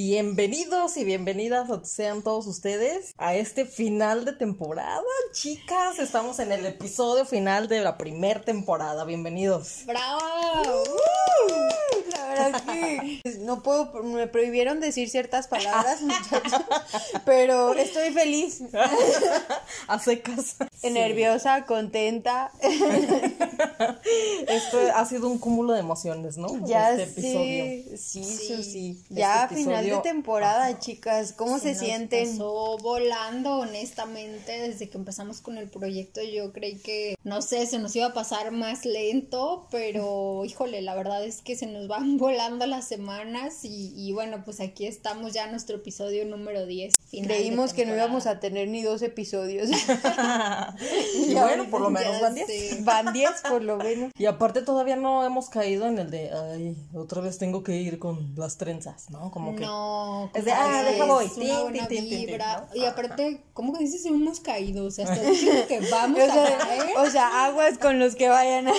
Bienvenidos y bienvenidas sean todos ustedes a este final de temporada, chicas. Estamos en el episodio final de la primera temporada. Bienvenidos. ¡Bravo! La no puedo, me prohibieron decir ciertas palabras, muchachos, pero estoy feliz, A secas. nerviosa, contenta. Esto ha sido un cúmulo de emociones, ¿no? Ya este episodio. sí, sí, Sí. sí. Ya Este final de temporada, chicas, ¿cómo se, sienten? Pasó volando, honestamente, desde que empezamos con el proyecto. Yo creí que, no sé, se nos iba a pasar más lento, pero híjole, la verdad es que se nos van volando las semanas. Y, y bueno, pues aquí estamos ya en nuestro episodio número 10. final de Creímos que no íbamos a tener ni dos episodios. Y bueno, por lo menos van 10. sé. Van 10 por lo menos. Y aparte todavía no hemos caído en el de, ay, otra vez tengo que ir con las trenzas, ¿no? Como que... No, Es de, ah, que deja voy. Y aparte, ¿cómo que dices? Hemos caído. O sea, estás diciendo que vamos O a sea, caer. o sea, aguas con los que vayan a...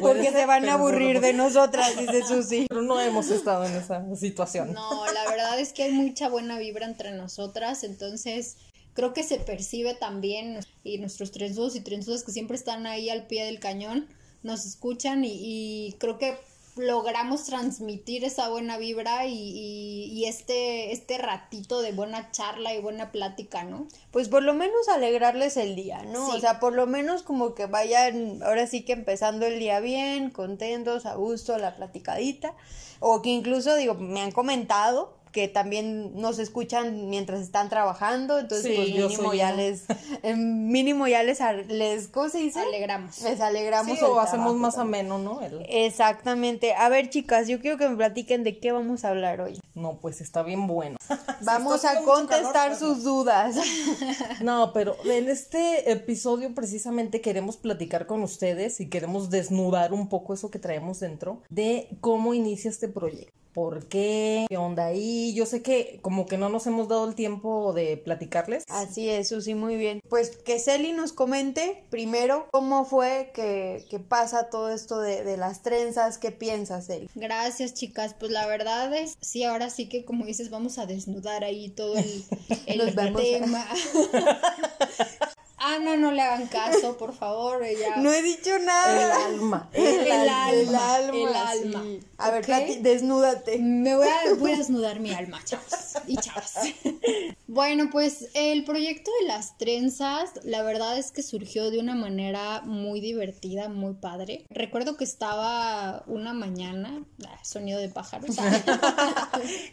Porque se van a aburrir de nosotras, dice Susi. Pero no hemos estado en esa situación. No, la verdad es que hay mucha buena vibra entre nosotras, entonces creo que se percibe también y nuestros trenzudos y trenzudas que siempre están ahí al pie del cañón nos escuchan y, y creo que logramos transmitir esa buena vibra y, y- y este, este ratito de buena charla y buena plática, ¿no? Pues por lo menos alegrarles el día, ¿no? Sí. O sea, por lo menos como que vayan, ahora sí que empezando el día bien, contentos, a gusto, la platicadita. O que incluso, digo, me han comentado que también nos escuchan mientras están trabajando, entonces Sí, pues yo mínimo ya una. les, eh, mínimo ya les, les, ¿cómo se dice? Alegramos. Les alegramos Sí, o hacemos más también. ameno, ¿no? El- Exactamente. A ver, chicas, yo quiero que me platiquen de qué vamos a hablar hoy. No, pues está bien bueno. Vamos a contestar calor, sus dudas. No, pero en este episodio precisamente queremos platicar con ustedes y queremos desnudar un poco eso que traemos dentro de cómo inicia este proyecto. ¿Por qué? ¿Qué onda ahí? Yo sé que como que no nos hemos dado el tiempo de platicarles. Así es, Susi, muy bien. Pues que Celi nos comente primero cómo fue que, que pasa todo esto de, de las trenzas, qué piensas, Celi. Gracias, chicas. Pues la verdad es, sí, ahora sí que como dices, vamos a desnudar ahí todo el, el tema. ah, no, no le hagan caso, por favor. ella- No he dicho El nada. alma. El alma, el alma. el sí. alma. A ver, plati- desnúdate. Me voy a, voy a desnudar mi alma, chavos y chavas. Bueno, pues el proyecto de las trenzas, la verdad es que surgió de una manera muy divertida, muy padre. Recuerdo que estaba una mañana, ah, sonido de pájaros.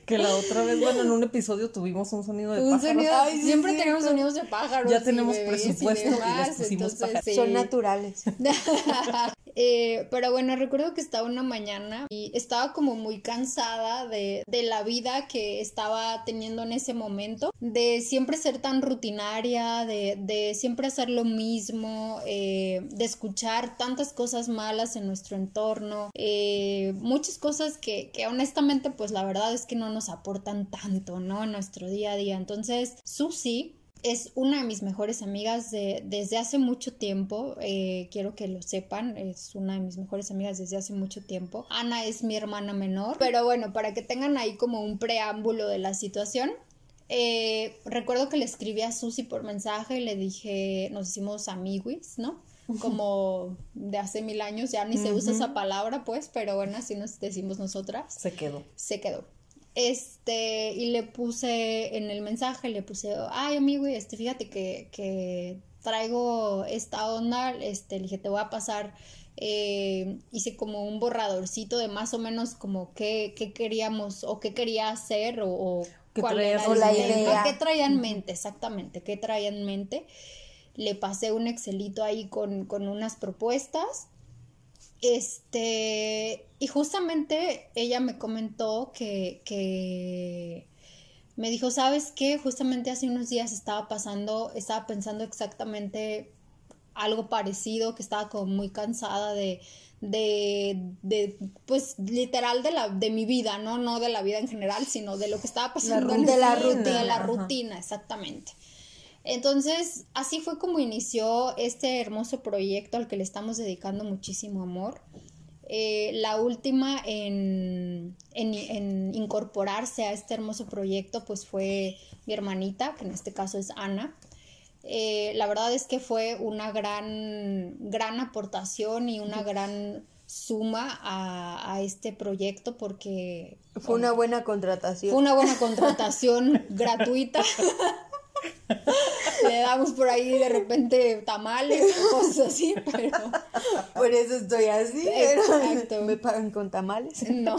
Que la otra vez, bueno, en un episodio tuvimos un sonido de Un pájaro. sonido, Ay, sí, siempre es tenemos sonidos de pájaros. Ya tenemos bebés y presupuesto y les demás, pusimos entonces, sí. Son naturales. Eh, pero bueno, recuerdo que estaba una mañana y estaba como muy cansada de, de la vida que estaba teniendo en ese momento, de siempre ser tan rutinaria, de, de siempre hacer lo mismo, eh, de escuchar tantas cosas malas en nuestro entorno, eh, muchas cosas que, que honestamente pues la verdad es que no nos aportan tanto, ¿no? En nuestro día a día. Entonces, Susi es una de mis mejores amigas de, desde hace mucho tiempo. eh, quiero que lo sepan. Es una de mis mejores amigas desde hace mucho tiempo. Ana es mi hermana menor. Pero bueno, para que tengan ahí como un preámbulo de la situación. eh, recuerdo que le escribí a Susi por mensaje y le dije, nos hicimos amiguis, ¿no? Como de hace mil años, ya ni se usa esa palabra, pues, pero bueno, así nos decimos nosotras Se quedó. se quedó. Este, y le puse en el mensaje, le puse, ay amigo, este, fíjate que, que traigo esta onda, este, le dije, te voy a pasar, eh, hice como un borradorcito de más o menos como qué, qué queríamos o qué quería hacer o, o ¿Qué cuál era qué traía en mente, exactamente, qué traía en mente. Le pasé un Excelito ahí con, con unas propuestas este, y justamente ella me comentó que, que me dijo, ¿sabes qué? Justamente hace unos días estaba pasando, estaba pensando exactamente algo parecido, que estaba como muy cansada de, de, de pues literal de la, de mi vida, ¿no? No de la vida en general, sino de lo que estaba pasando en de la rutina, de la rutina, exactamente. Entonces, así fue como inició este hermoso proyecto al que le estamos dedicando muchísimo amor. Eh, la última en, en, en, incorporarse a este hermoso proyecto pues fue mi hermanita, que en este caso es Ana. Eh, la verdad es que fue una gran, gran aportación y una gran suma a, a este proyecto porque... Fue una buena contratación. Fue una buena contratación gratuita. Le damos por ahí de repente tamales o cosas así, pero... Por eso estoy así. Exacto. ¿Me pagan con tamales? No.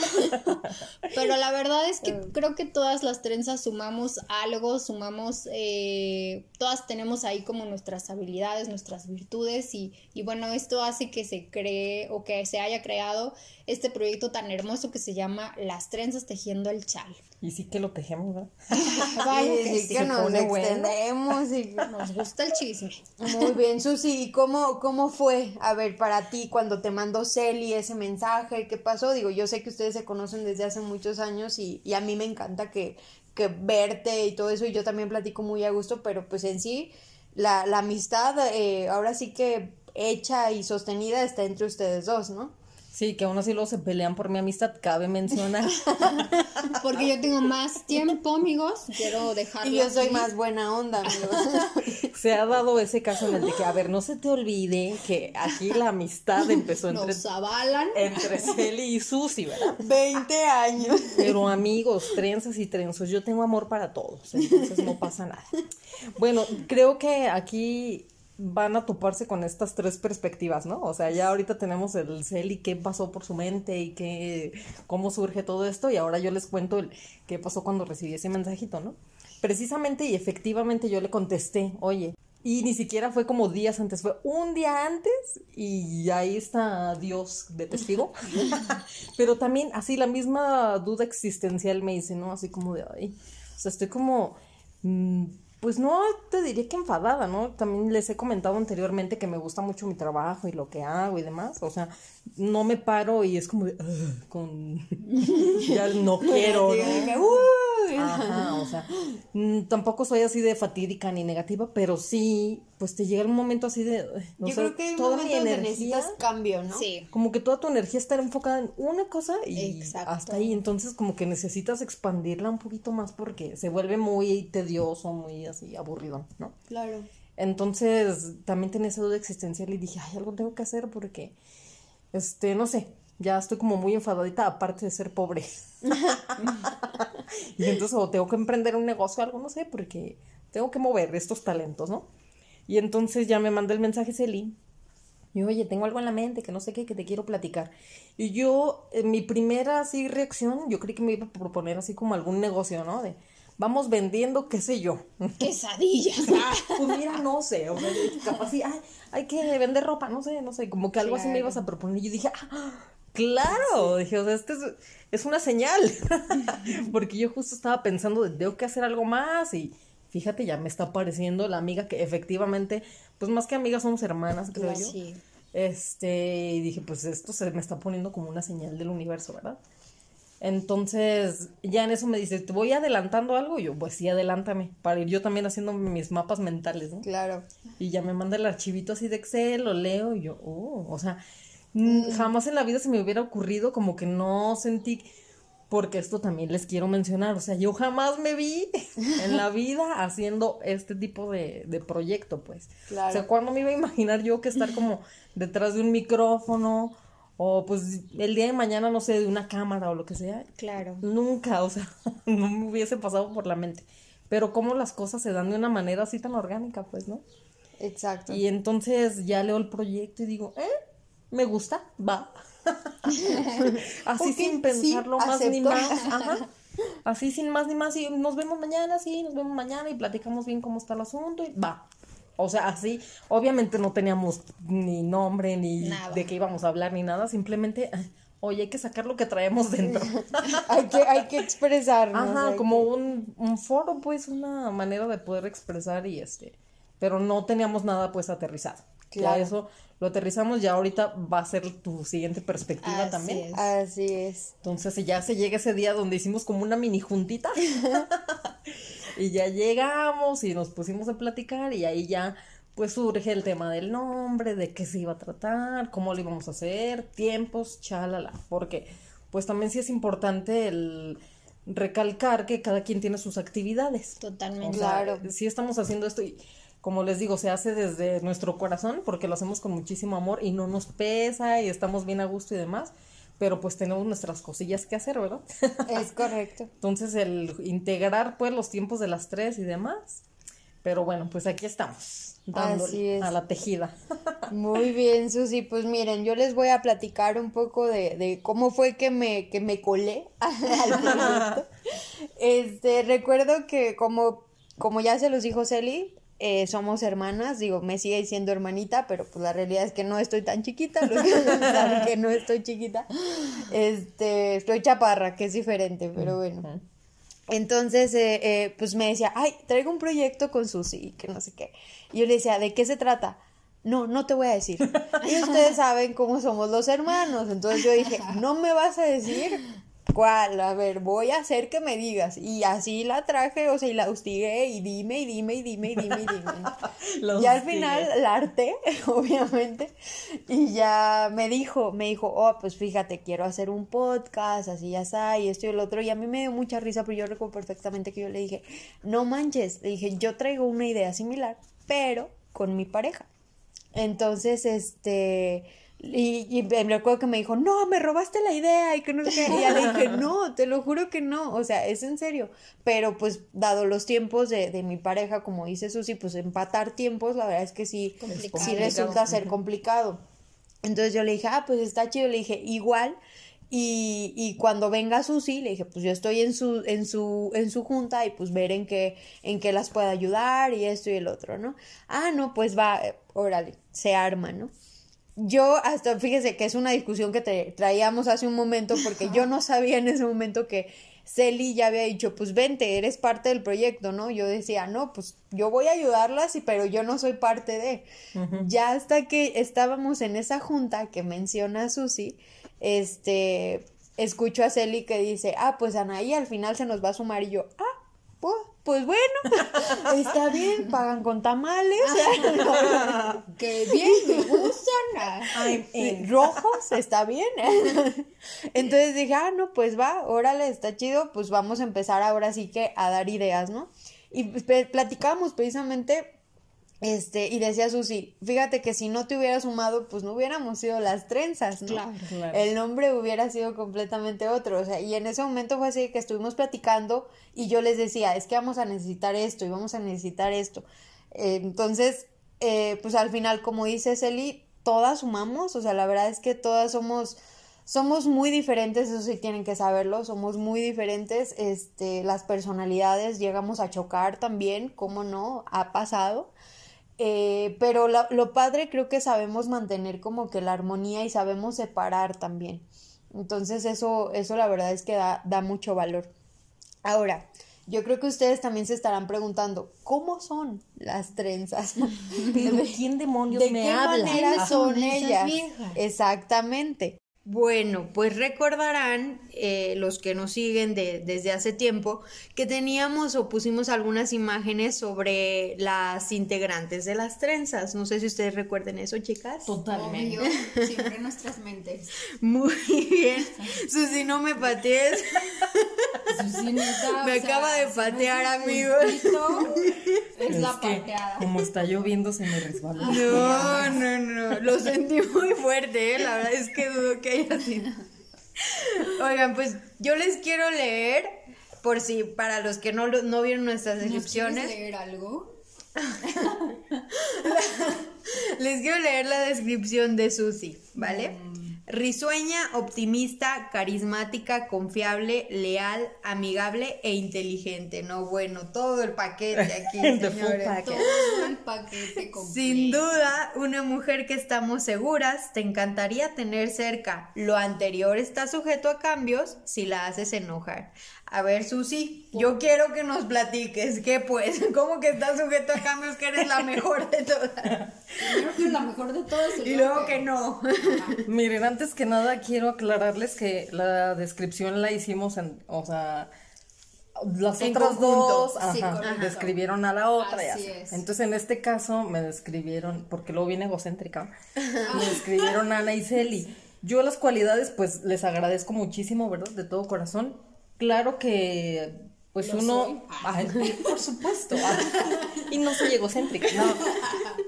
Pero la verdad es que creo que todas las trenzas sumamos algo, sumamos... Eh, todas tenemos ahí como nuestras habilidades, nuestras virtudes y, y bueno, esto hace que se cree o que se haya creado este proyecto tan hermoso que se llama Las Trenzas Tejiendo el Chal. Y sí que lo tejemos, ¿verdad? Que, sí, que nos extendemos y nos gusta el chisme. Muy bien, Susi, ¿y cómo, cómo fue, a ver, para ti cuando te mandó Celi ese mensaje? ¿Qué pasó? Digo, yo sé que ustedes se conocen desde hace muchos años y, y a mí me encanta que, que verte y todo eso y yo también platico muy a gusto, pero pues en sí la, la amistad eh, ahora sí que hecha y sostenida está entre ustedes dos, ¿no? Sí, que aún así luego se pelean por mi amistad, cabe mencionar. Porque yo tengo más tiempo, amigos, quiero dejarlo. Y yo soy más buena onda, amigos. se ha dado ese caso en el de que, a ver, no se te olvide que aquí la amistad empezó entre... Nos avalan. Entre Celi y Susi, ¿verdad? 20 años. Pero amigos, trenzas y trenzos, yo tengo amor para todos, entonces no pasa nada. Bueno, creo que aquí van a toparse con estas tres perspectivas, ¿no? O sea, ya ahorita tenemos el cel y qué pasó por su mente y qué, cómo surge todo esto y ahora yo les cuento el qué pasó cuando recibí ese mensajito, ¿no? Precisamente y efectivamente yo le contesté, oye, y ni siquiera fue como días antes, fue un día antes y ahí está Dios de testigo. Pero también así la misma duda existencial me dice, ¿no? Así como de, ay, o sea, estoy como... Mm, pues no te diría que enfadada, ¿no? También les he comentado anteriormente que me gusta mucho mi trabajo y lo que hago y demás. O sea, no me paro y es como de, con... ya no quiero, ¿no? Ajá, o sea, mm, tampoco soy así de fatídica ni negativa, pero sí, pues te llega un momento así de, Yo creo que toda mi energía necesitas cambio, ¿no? Sí. Como que toda tu energía está enfocada en una cosa y hasta ahí, entonces como que necesitas expandirla un poquito más porque se vuelve muy tedioso, muy así aburrido, ¿no? Claro. Entonces, también tenía esa duda existencial y dije, ay, algo tengo que hacer porque este, no sé, ya estoy como muy enfadadita aparte de ser pobre. y entonces o tengo que emprender un negocio o algo, no sé, porque tengo que mover estos talentos, ¿no? Y entonces ya me manda el mensaje Celi. Y oye, tengo algo en la mente que no sé qué, que te quiero platicar. Y yo, en mi primera así reacción, yo creí que me iba a proponer así como algún negocio, ¿no? De vamos vendiendo, qué sé yo. Quesadillas. pues mira, no sé, o sea, capaz sí, ay, hay que vender ropa, no sé, no sé, como que algo así me ibas a proponer. Y yo dije, ah, claro, dije, o sea, este es, es una señal. Porque yo justo estaba pensando, tengo que hacer algo más y fíjate, ya me está apareciendo la amiga que efectivamente, pues más que amigas somos hermanas, creo yo. Sí. Este, y dije, pues esto se me está poniendo como una señal del universo, ¿verdad? Entonces, ya en eso me dice, ¿te voy adelantando algo? Y yo, pues sí, adelántame, para ir yo también haciendo mis mapas mentales, ¿no? Claro. Y ya me manda el archivito así de Excel, lo leo y yo, oh, o sea, mm. jamás en la vida se me hubiera ocurrido como que no sentí, porque esto también les quiero mencionar, o sea, yo jamás me vi en la vida haciendo este tipo de, de proyecto, pues. Claro. O sea, ¿cuándo me iba a imaginar yo que estar como detrás de un micrófono? O pues el día de mañana, no sé, de una cámara o lo que sea. Claro. Nunca, o sea, no me hubiese pasado por la mente. Pero cómo las cosas se dan de una manera así tan orgánica, pues, ¿no? Exacto. Y entonces ya leo el proyecto y digo, eh, me gusta, va. así sin pensarlo más ni más. Ajá. Así sin más ni más. Y nos vemos mañana, sí, nos vemos mañana y platicamos bien cómo está el asunto y va. O sea, así, obviamente no teníamos ni nombre, ni de qué íbamos a hablar, ni nada, simplemente, oye, hay que sacar lo que traemos dentro. hay, que, hay que expresarnos. Ajá, como un, un foro, pues, una manera de poder expresar y este, pero no teníamos nada pues aterrizado. Claro. Ya eso lo aterrizamos, ya ahorita va a ser tu siguiente perspectiva también. Así es. Entonces ya se llega ese día donde hicimos como una mini juntita. y ya llegamos y nos pusimos a platicar y ahí ya pues surge el tema del nombre, de qué se iba a tratar, cómo lo íbamos a hacer, tiempos, chalala, porque pues también sí es importante el recalcar que cada quien tiene sus actividades. Totalmente. O sea, claro. Sí estamos haciendo esto y como les digo, se hace desde nuestro corazón porque lo hacemos con muchísimo amor y no nos pesa y estamos bien a gusto y demás, pero pues tenemos nuestras cosillas que hacer, ¿verdad? Es correcto. Entonces el integrar pues los tiempos de las tres y demás, pero bueno, pues aquí estamos. Dándole a la tejida. Muy bien, Susi. Pues miren, yo les voy a platicar un poco de, de cómo fue que me, que me colé al proyecto. Este, recuerdo que como, como ya se los dijo Celi, eh, somos hermanas, digo, me sigue diciendo hermanita, pero pues la realidad es que no estoy tan chiquita, los que saben que no estoy chiquita, este, estoy chaparra, que es diferente, pero bueno. Entonces, eh, eh, pues me decía, ay, traigo un proyecto con Susi, que no sé qué. Y yo le decía, ¿de qué se trata? No, no te voy a decir. Y ustedes saben cómo somos los hermanos. Entonces yo dije, ¿no me vas a decir? ¿Cuál? A ver, voy a hacer que me digas. Y así la traje, o sea, y la hostigué, y dime, y dime, y dime, y dime, y dime. y al final la harté, obviamente. Y ya me dijo, me dijo, oh, pues fíjate, quiero hacer un podcast, así ya está, y esto y el otro. Y a mí me dio mucha risa, pero yo recuerdo perfectamente que yo le dije, no manches, le dije, yo traigo una idea similar, pero con mi pareja. Entonces, este y, y, me recuerdo que me dijo, no, me robaste la idea y que no sé qué. Y ya le dije, no, te lo juro que no. O sea, es en serio. Pero pues, dado los tiempos de, de mi pareja, como dice Susi, pues empatar tiempos, la verdad es que sí, sí resulta ser complicado. Entonces yo le dije, ah, pues está chido. Le dije, igual. Y, y cuando venga Susi, le dije, pues yo estoy en su, en su, en su junta y pues ver en qué, en qué las puedo ayudar y esto y el otro, ¿no? Ah, no, pues va, órale, se arma, ¿no? Yo hasta, fíjese que es una discusión que te traíamos hace un momento porque yo no sabía en ese momento que Celi ya había dicho, pues vente, eres parte del proyecto, ¿no? Yo decía, no, pues yo voy a ayudarlas, pero yo no soy parte de. Ya hasta que estábamos en esa junta que menciona Susi, este, escucho a Celi que dice, ah, pues Anaí al final se nos va a sumar y yo, ah, pues, pues bueno, está bien, pagan con tamales. que bien, me gustan. rojos, está bien. Entonces dije, ah, no, pues va, órale, está chido, pues vamos a empezar ahora sí que a dar ideas, ¿no? Y platicábamos precisamente este, y decía Susi, fíjate que si no te hubiera sumado, pues no hubiéramos sido las trenzas, ¿no? Claro, El nombre hubiera sido completamente otro. O sea, y en ese momento fue así que estuvimos platicando y yo les decía, es que vamos a necesitar esto y vamos a necesitar esto. Eh, entonces, eh, pues al final, como dice Celi, todas sumamos, o sea, la verdad es que todas somos, somos muy diferentes, eso sí tienen que saberlo, somos muy diferentes, este, las personalidades llegamos a chocar también, ¿cómo no? Ha pasado. Eh, pero lo, padre creo que sabemos mantener como que la armonía y sabemos separar también. Entonces eso, eso la verdad es que da, da mucho valor. Ahora, yo creo que ustedes también se estarán preguntando, ¿cómo son las trenzas? ¿De quién demonios ¿De qué manera son ellas? Exactamente. Bueno, pues recordarán eh, los que nos siguen de, desde hace tiempo que teníamos o pusimos algunas imágenes sobre las integrantes de las trenzas. No sé si ustedes recuerden eso, chicas. Totalmente. siempre en nuestras mentes. Muy bien. Susi, no me patees. Susi, me acaba de patear, amigos. Es, la pateada. Como está lloviendo, se me resbaló. No, no, no. Lo sentí muy fuerte, ¿eh? La verdad es que dudo que Oigan, pues yo les quiero leer, por si para los que no, no vieron nuestras descripciones. ¿Quieres leer algo? les quiero leer la descripción de Susi, ¿vale? Mm. Risueña, optimista, carismática, confiable, leal, amigable e inteligente. No, bueno, todo el paquete aquí, señores. Todo el paquete completo. Sin duda, una mujer que estamos seguras, te encantaría tener cerca. Lo anterior está sujeto a cambios si la haces enojar. A ver, Susi, yo quiero que nos platiques. ¿Qué pues? ¿Cómo que estás sujeto a cambios que eres la mejor de todas? Creo que la mejor de todas. Y luego que, no. Miren, antes que nada quiero aclararles que la descripción la hicimos en, o sea, las En otras conjunto. dos Sí, ajá, correcto. describieron a la otra. y Así así. es. Entonces en este caso me describieron, porque luego viene egocéntrica, me describieron a Ana y Celi. Yo las cualidades pues les agradezco muchísimo, ¿verdad? De todo corazón. Claro que pues Lo uno. Ay, por supuesto, y no soy egocéntrica, no.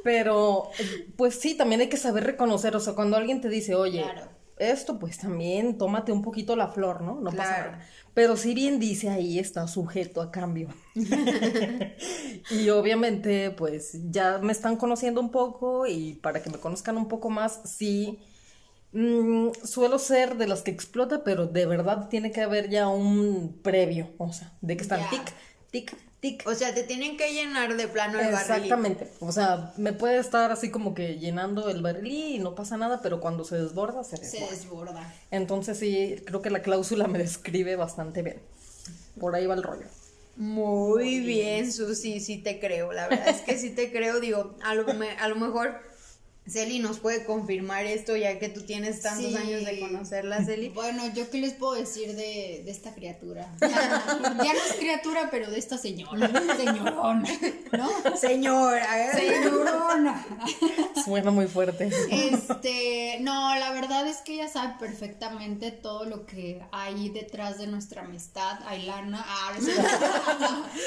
Pero pues sí, también hay que saber reconocer, o sea, cuando alguien te dice, oye, Claro. esto pues también tómate un poquito la flor, ¿no? No pasa nada. Pero si bien dice ahí está sujeto a cambio. y obviamente pues ya me están conociendo un poco y para que me conozcan un poco más, sí, mm, suelo ser de las que explota, pero de verdad tiene que haber ya un previo, o sea, de que están tic, tic, tic. O sea, te tienen que llenar de plano el barrilito. Exactamente. O sea, me puede estar así como que llenando el barril y no pasa nada, pero cuando se desborda, se Se desborda. desborda. Entonces sí, creo que la cláusula me describe bastante bien. Por ahí va el rollo. Muy bien, Susi, sí te creo. La verdad es que sí te creo. Digo, a lo, me- a lo mejor Celi nos puede confirmar esto, ya que tú tienes tantos Sí. años de conocerla, Celi. Bueno, ¿yo qué les puedo decir de, de esta criatura? Ya, ya no es criatura, pero de esta señora. Señorona, ¿no? Señora, ¿eh? Señorona. Suena muy fuerte. Este, no, la verdad es que ella sabe perfectamente todo lo que hay detrás de nuestra amistad. Ailana, ah,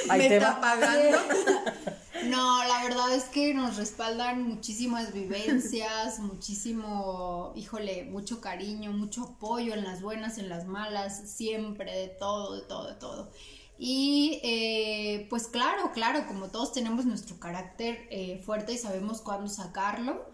me te está va. pagando. No, la verdad es que nos respaldan muchísimas vivencias, muchísimo, híjole, mucho cariño, mucho apoyo en las buenas, en las malas, siempre, de todo, de todo, de todo. Y eh, pues claro, claro, como todos tenemos nuestro carácter eh, fuerte y sabemos cuándo sacarlo,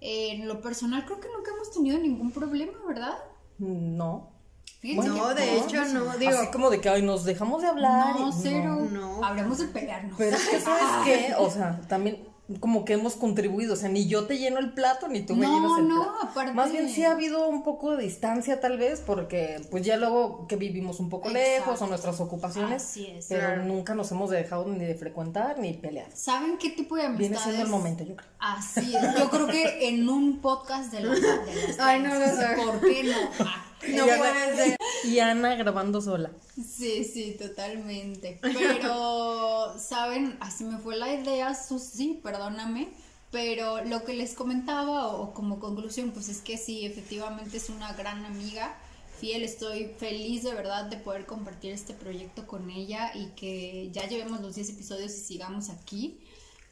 eh, en lo personal creo que nunca hemos tenido ningún problema, ¿verdad? No. Fíjense No, de no, hecho, no. Digo, Así como de que ay, nos dejamos de hablar. No, y- cero. no. Habremos de pelearnos. Pero es que, ¿sabes qué? O sea, también como que hemos contribuido. O sea, ni yo te lleno el plato, ni tú me No, llenas el no, plato. aparte- Más bien sí ha habido un poco de distancia, tal vez, porque pues ya luego que vivimos un poco lejos o nuestras ocupaciones. Así es. Pero Claro. nunca nos hemos dejado ni de frecuentar ni pelear. ¿Saben qué tipo de amistades? Viene siendo el momento, yo creo. Así es. Yo creo que en un podcast de las, de las Ay, no sé. ¿Por qué no? No Y Ana- puede ser. Y Ana grabando sola. Sí, sí, totalmente. Pero, ¿saben? Así me fue la idea, Susi, perdóname. Pero lo que les comentaba, o, o como conclusión, pues es que sí, efectivamente es una gran amiga. Fiel, estoy feliz de verdad de poder compartir este proyecto con ella y que ya llevemos los 10 episodios y sigamos aquí.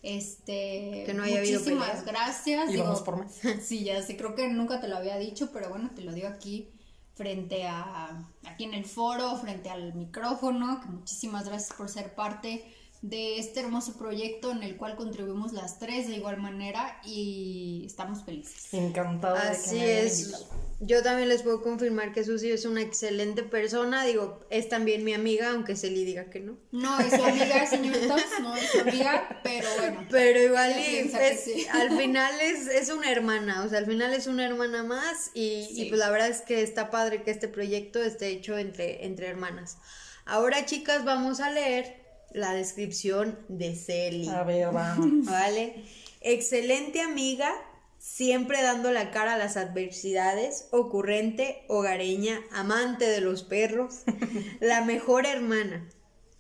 Este, Que no haya habido muchísimas gracias. Y digo, vamos por más. Sí, ya sé, creo que nunca te lo había dicho, pero bueno, te lo digo aquí frente a, aquí en el foro, frente al micrófono, que muchísimas gracias por ser parte de este hermoso proyecto en el cual contribuimos las tres de igual manera y estamos felices. Encantada de que Así me hayan es. invitado. Yo también les puedo confirmar que Susi es una excelente persona. Digo, es también mi amiga, aunque Celi diga que no. No es su amiga, señor Tox, no es su amiga, pero bueno. Pero igual que es- sí. al final es, es una hermana, o sea, al final es una hermana más y, y pues la verdad es que está padre que este proyecto esté hecho entre, entre hermanas. Ahora chicas vamos a leer la descripción de Celi. A ver, vamos. ¿Vale? Excelente amiga, siempre dando la cara a las adversidades, ocurrente, hogareña, amante de los perros, la mejor hermana.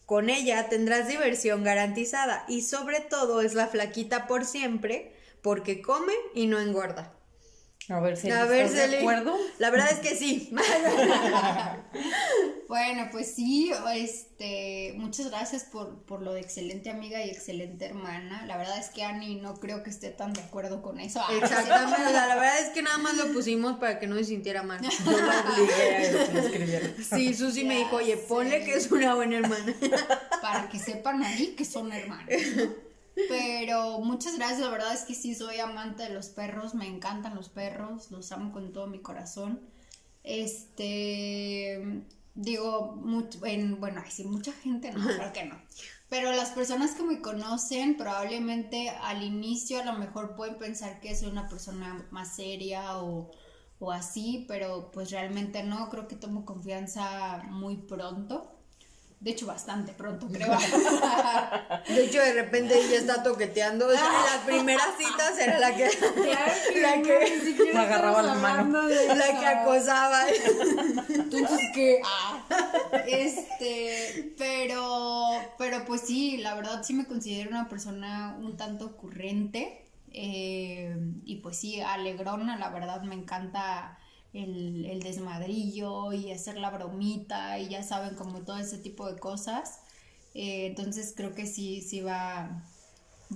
Con ella tendrás diversión garantizada y sobre todo es la flaquita por siempre porque come y no engorda. A ver si A ver, estás de acuerdo. La verdad es que sí. Bueno, pues sí, este, muchas gracias por, por lo de excelente amiga y excelente hermana. La verdad es que Ani no creo que esté tan de acuerdo con eso. Ah, Exactamente, o sea, la verdad es que nada más lo pusimos para que no se sintiera mal. Yo la obligué a eso, que. Sí, Susi me dijo, oye, ponle que es una buena hermana. para que sepan ahí que son hermanos. ¿no? Pero muchas gracias, la verdad es que sí soy amante de los perros, me encantan los perros, los amo con todo mi corazón. Este, digo, mucho, en, bueno, ay, sí, mucha gente no, ¿por qué no? Pero las personas que me conocen probablemente al inicio a lo mejor pueden pensar que soy una persona más seria o, o así, pero pues realmente no, creo que tomo confianza muy pronto. De hecho, bastante pronto, creo. De hecho, de repente ella está toqueteando. O sea, en las primeras citas era la que, la que, Me agarraba la mano. la que acosaba. Entonces, ¿qué? Ah. Este, pero, pero pues sí, la verdad sí me considero una persona un tanto ocurrente. eh, y pues sí, alegrona, la verdad me encanta el, el desmadrillo y hacer la bromita y ya saben, como todo ese tipo de cosas. Eh, entonces creo que sí, sí va,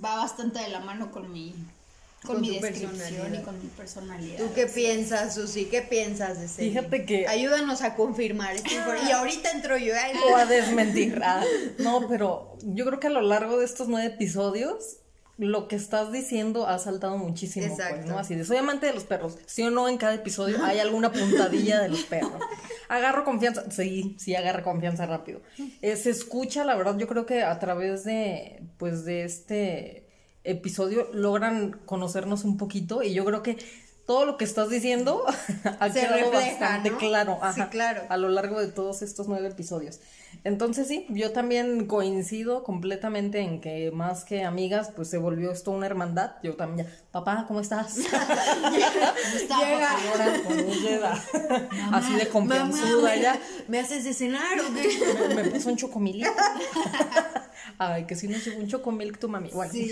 va bastante de la mano con mi, con Con mi descripción y con mi personalidad. ¿Tú qué piensas, Susi? ¿Qué piensas de Celi? Fíjate que- Ayúdanos a confirmar esta información. Y ahorita entro yo. ay, o a desmentir. Ah, no, pero yo creo que a lo largo de estos nueve episodios, lo que estás diciendo ha saltado muchísimo. pues, Exacto. ¿no? Así de, soy amante de los perros. Sí o no, en cada episodio hay alguna puntadilla de los perros. Agarro confianza. Sí, sí, agarra confianza rápido. Eh, se escucha, la verdad, yo creo que a través de, pues, de este episodio logran conocernos un poquito y yo creo que todo lo que estás diciendo ha Se quedado refleja, bastante ¿no? claro. Sí, ajá, claro. A lo largo de todos estos nueve episodios. Entonces sí, yo también coincido completamente en que más que amigas, pues se volvió esto una hermandad. Yo también, ya, papá, ¿cómo estás? Llega. Así de confianzuda ¿me, ya. ¿me haces de cenar o qué? Me, me puso un chocomilk. Ay, que si no llegó un chocomilk tu mami. Bueno. Sí.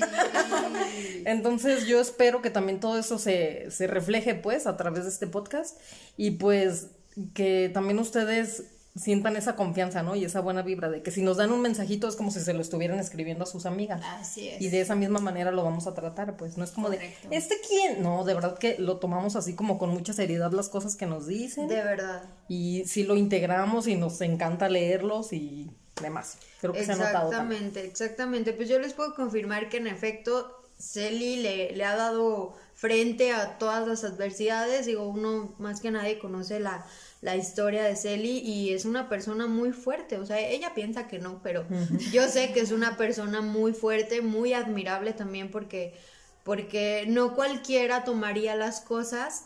Entonces yo espero que también todo eso se, se refleje pues a través de este podcast y pues que también ustedes sientan esa confianza, ¿no? Y esa buena vibra de que si nos dan un mensajito es como si se lo estuvieran escribiendo a sus amigas. Así es. Y de esa misma manera lo vamos a tratar, pues no es como Correcto. de, ¿este quién? No, de verdad que lo tomamos así como con mucha seriedad las cosas que nos dicen De verdad. y si lo integramos y nos encanta leerlos y demás. Creo que se ha notado. Exactamente, exactamente. Pues yo les puedo confirmar que en efecto Celi le, le ha dado frente a todas las adversidades. Digo, uno más que nadie conoce la, la historia de Celi y es una persona muy fuerte. O sea, ella piensa que no, pero yo sé que es una persona muy fuerte, muy admirable también porque, porque no cualquiera tomaría las cosas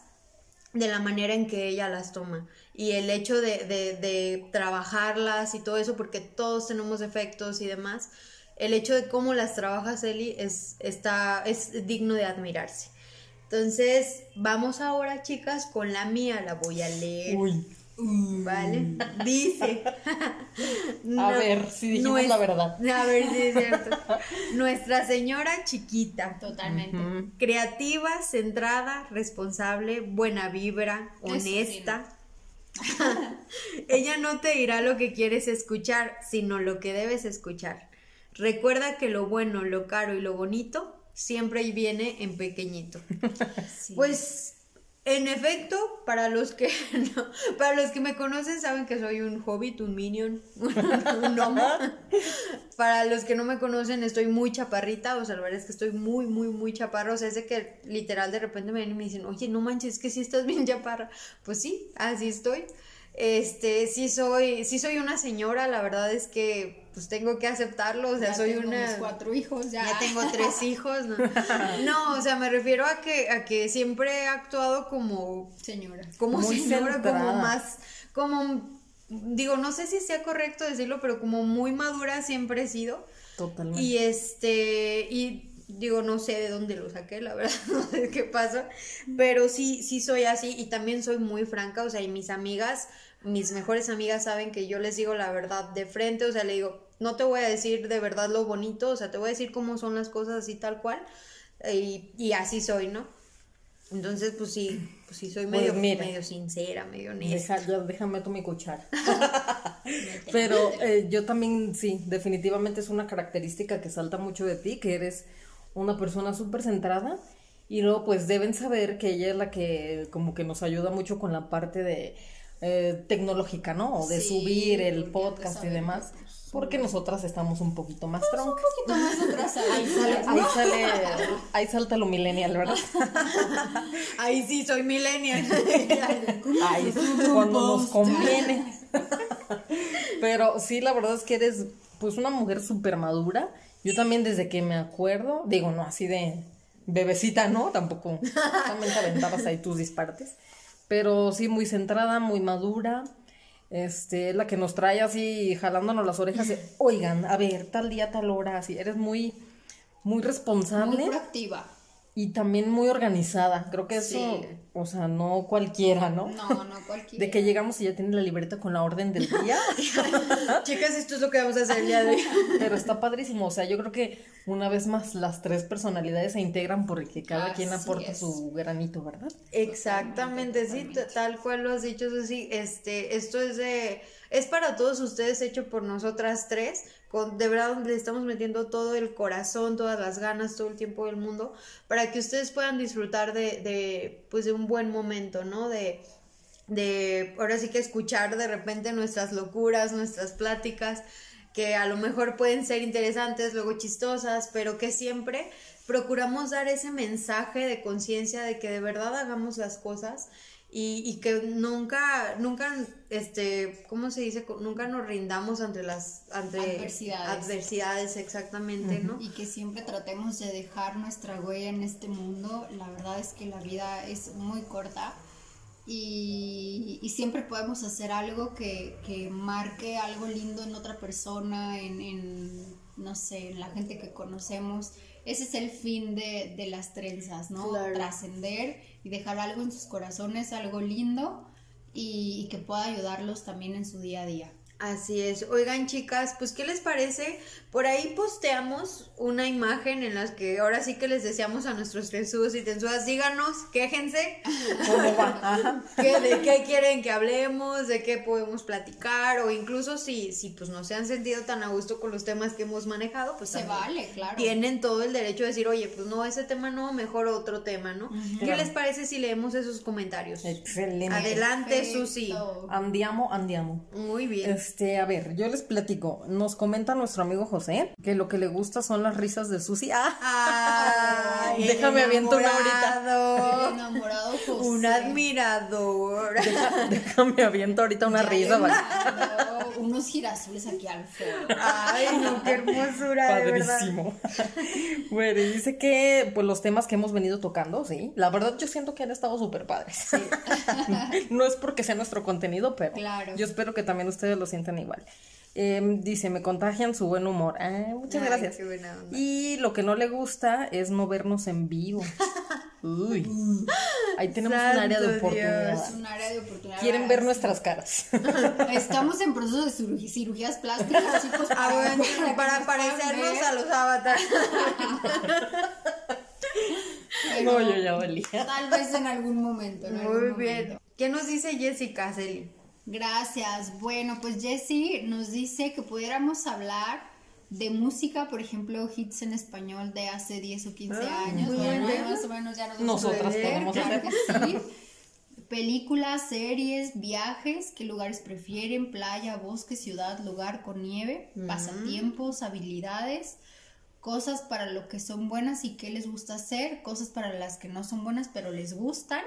de la manera en que ella las toma. Y el hecho de, de, de trabajarlas y todo eso, porque todos tenemos defectos y demás, el hecho de cómo las trabaja Celi es, está, es digno de admirarse. Entonces, vamos ahora, chicas, con la mía, la voy a leer. Uy, ¿Vale? Dice. A ver, si dijimos la verdad. A ver si es cierto. Nuestra señora chiquita. Totalmente. Creativa, centrada, responsable, buena vibra, honesta. Ella no te dirá lo que quieres escuchar, sino lo que debes escuchar. Recuerda que lo bueno, lo caro y lo bonito siempre viene en pequeñito. Sí. Pues en efecto, para los que no- para los que me conocen saben que soy un hobbit, un minion, un gnomo. Para los que no me conocen, estoy muy chaparrita, o sea, es que estoy muy, muy, muy chaparra. O sea, es de que literal de repente me ven y me dicen, oye, no manches, es que sí estás bien chaparra. Pues sí, así estoy. Este, sí soy, sí soy una señora, la verdad es que pues tengo que aceptarlo, o sea, Ya soy tengo una mis cuatro hijos, ya. ya tengo tres hijos, ¿no? No, o sea, me refiero a que, a que siempre he actuado como, Señora. como Muy señora, como más, como, digo, no sé si sea correcto decirlo, pero como muy madura siempre he sido. totalmente. Y este, y digo, no sé de dónde lo saqué, la verdad, no sé qué pasa, pero sí, sí soy así y también soy muy franca, o sea, y mis amigas, mis mejores amigas saben que yo les digo la verdad de frente, o sea, le digo, no te voy a decir de verdad lo bonito, o sea, te voy a decir cómo son las cosas así tal cual, y, y así soy, ¿no? Entonces, pues sí, pues sí soy Pues medio, mira. medio sincera, medio honesta. Deja, déjame tu mi cuchara. Pero eh, yo también, sí, definitivamente es una característica que salta mucho de ti, que eres una persona súper centrada. Y luego, pues deben saber que ella es la que como que nos ayuda mucho con la parte de eh, tecnológica, ¿no? O de Sí, subir el podcast y demás. que, pues, Porque nosotras estamos un poquito más troncas. Tomas otras Ahí sale, ahí sale, ahí salta lo millennial, ¿verdad? Ahí sí, soy millennial. Ahí cuando nos conviene. Pero sí, la verdad es que eres pues una mujer súper madura. Yo también desde que me acuerdo, digo, no así de bebecita, ¿no? Tampoco. También te aventabas ahí tus disparates. Pero sí, muy centrada, muy madura. Este, es la que nos trae así jalándonos las orejas. de, Oigan, a ver, tal día, tal hora, así. Eres muy, muy responsable Muy proactiva. Y también muy organizada. Creo que eso, Sí. o sea, no cualquiera, ¿no? No, no cualquiera. De que llegamos y ya tiene la libreta con la orden del día. Chicas, esto es lo que vamos a hacer el día de hoy. Pero está padrísimo. O sea, yo creo que una vez más las tres personalidades se integran porque cada quien aporta es. su granito, ¿verdad? Exactamente, sí, Totalmente. tal cual lo has dicho, sí, este, esto es de, es para todos ustedes, hecho por nosotras tres, de verdad le estamos metiendo todo el corazón, todas las ganas, todo el tiempo del mundo, para que ustedes puedan disfrutar de, de pues de un buen momento, ¿no? De, de, ahora sí que escuchar de repente nuestras locuras, nuestras pláticas, que a lo mejor pueden ser interesantes, luego chistosas, pero que siempre procuramos dar ese mensaje de conciencia de que de verdad hagamos las cosas y, y que nunca, nunca, este, ¿cómo se dice? Nunca nos rindamos ante las, ante Adversidades. adversidades, exactamente, ¿no? Y que siempre tratemos de dejar nuestra huella en este mundo. La verdad es que la vida es muy corta y, y siempre podemos hacer algo que, que marque algo lindo en otra persona, en, en, no sé, en la gente que conocemos. Ese es el fin de, de las trenzas, ¿no? Claro. Trascender y dejar algo en sus corazones, algo lindo y, y que pueda ayudarlos también en su día a día. Así es. Oigan, chicas, pues, ¿qué les parece? Por ahí posteamos una imagen en las que ahora sí que les deseamos a nuestros tensudos y tensudas, díganos, quéjense, ¿Cómo va? Que- de qué quieren que hablemos, de qué podemos platicar, o incluso si, si pues no se han sentido tan a gusto con los temas que hemos manejado, pues Se también vale, claro. tienen todo el derecho de decir, oye, pues no, ese tema no, mejor otro tema, ¿no? ¿Qué Claro. les parece si leemos esos comentarios? Excelente. Adelante, Susi. Perfecto. Andiamo, andiamo. Muy bien. Este, a ver, yo les platico. Nos comenta nuestro amigo José que lo que le gusta son las risas de Susi. ¡Ah! Ay, Déjame aviento una ahorita. enamorado. El enamorado José. Un admirador. Deja- déjame aviento ahorita una Ya risa. le ¿vale? Unos girasoles aquí al fondo. Ay, no, qué hermosura, de verdad. Padrísimo. Bueno, y dice que pues los temas que hemos venido tocando, sí. La verdad yo siento que han estado súper padres. no es porque sea nuestro contenido, pero Claro. yo espero que también ustedes lo sientan igual. Em, dice, me contagian su buen humor. Ah, muchas Ay, gracias. qué buena onda. Y lo que no le gusta es no vernos en vivo. Uy. Ahí tenemos un área de Santo oportunidad. Dios. Es un área de oportunidad. Quieren ver nuestras caras. Estamos en proceso de cirugía- cirugías plásticas, chicos. Ah, para parecernos a los avatares. pero No, yo ya valía. Tal vez en algún momento. en algún Muy bien. momento. ¿Qué nos dice Jessica Celi? Gracias. Bueno, pues Jessie nos dice que pudiéramos hablar de música, por ejemplo, hits en español de hace 10 o 15 Ah, años. muy Bueno, bien. más o menos ya nos Nosotras podemos claro hacer. que sí. Películas, series, viajes, qué lugares prefieren, playa, bosque, ciudad, lugar con nieve, pasatiempos, habilidades, cosas para lo que son buenas y qué les gusta hacer, cosas para las que no son buenas pero les gustan.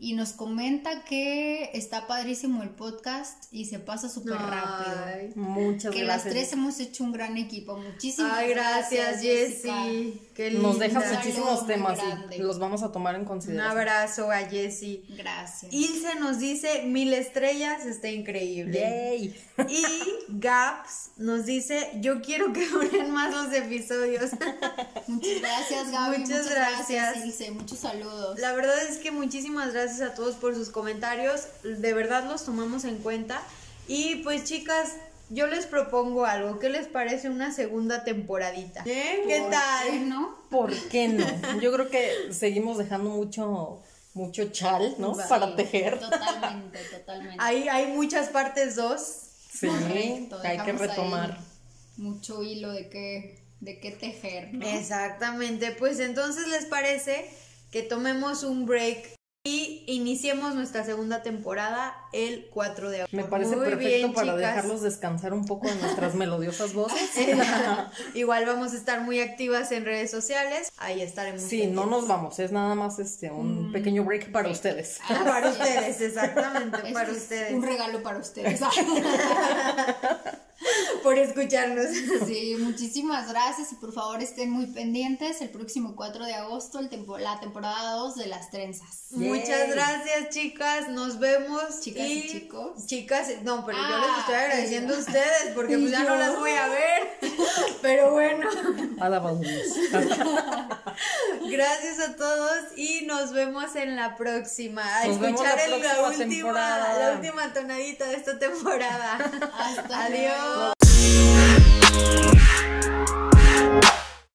Y nos comenta que está padrísimo el podcast y se pasa súper rápido. Muchas Que las gracias. tres hemos hecho un gran equipo. Muchísimas Ay, gracias, Jessica. Jessie. Qué Nos deja muchísimos temas grande. y los vamos a tomar en Un consideración. abrazo a Jessie. Gracias. Ilse nos dice mil estrellas, está increíble. Yay. Y Gaps nos dice, yo quiero que duren más los episodios. Muchas gracias, Gaby. Muchas gracias. Ilse. Muchos saludos. La verdad es que muchísimas gracias a todos por sus comentarios. De verdad los tomamos en cuenta. Y pues chicas, yo les propongo algo. ¿Qué les parece una segunda temporadita? ¿Eh? ¿Qué ¿Por tal? qué no? ¿Por qué no? Yo creo que seguimos dejando mucho, mucho chal, ¿no? Sí, Para tejer. Totalmente, totalmente. Hay, hay muchas partes dos. Sí, Correcto, hay que retomar. Mucho hilo de qué, de qué tejer, ¿no? Exactamente. Pues entonces les parece que tomemos un break y iniciemos nuestra segunda temporada el 4 de agosto. Me parece Muy perfecto bien, para chicas. dejarlos descansar un poco de nuestras melodiosas voces. Igual vamos a estar muy activas en redes sociales. Ahí estaremos. Sí, no nos vamos, es nada más este un pequeño break para ustedes. Ah, Para ustedes, exactamente, Este para es ustedes. Un regalo para ustedes. por escucharnos. Sí, muchísimas gracias y por favor estén muy pendientes el próximo 4 de agosto, el tempo- la temporada 2 de las trenzas. Muchas gracias, chicas. Nos vemos. Chicas y chicos. Chicas, no, pero yo Ah, les estoy agradeciendo a ustedes porque pues ya no las voy a ver. Pero bueno, Alabamos. gracias a todos y nos vemos en la próxima. A Nos escuchar la el- la, última, temporada. la última tonadita de esta temporada. Hasta Adiós. luego. Well,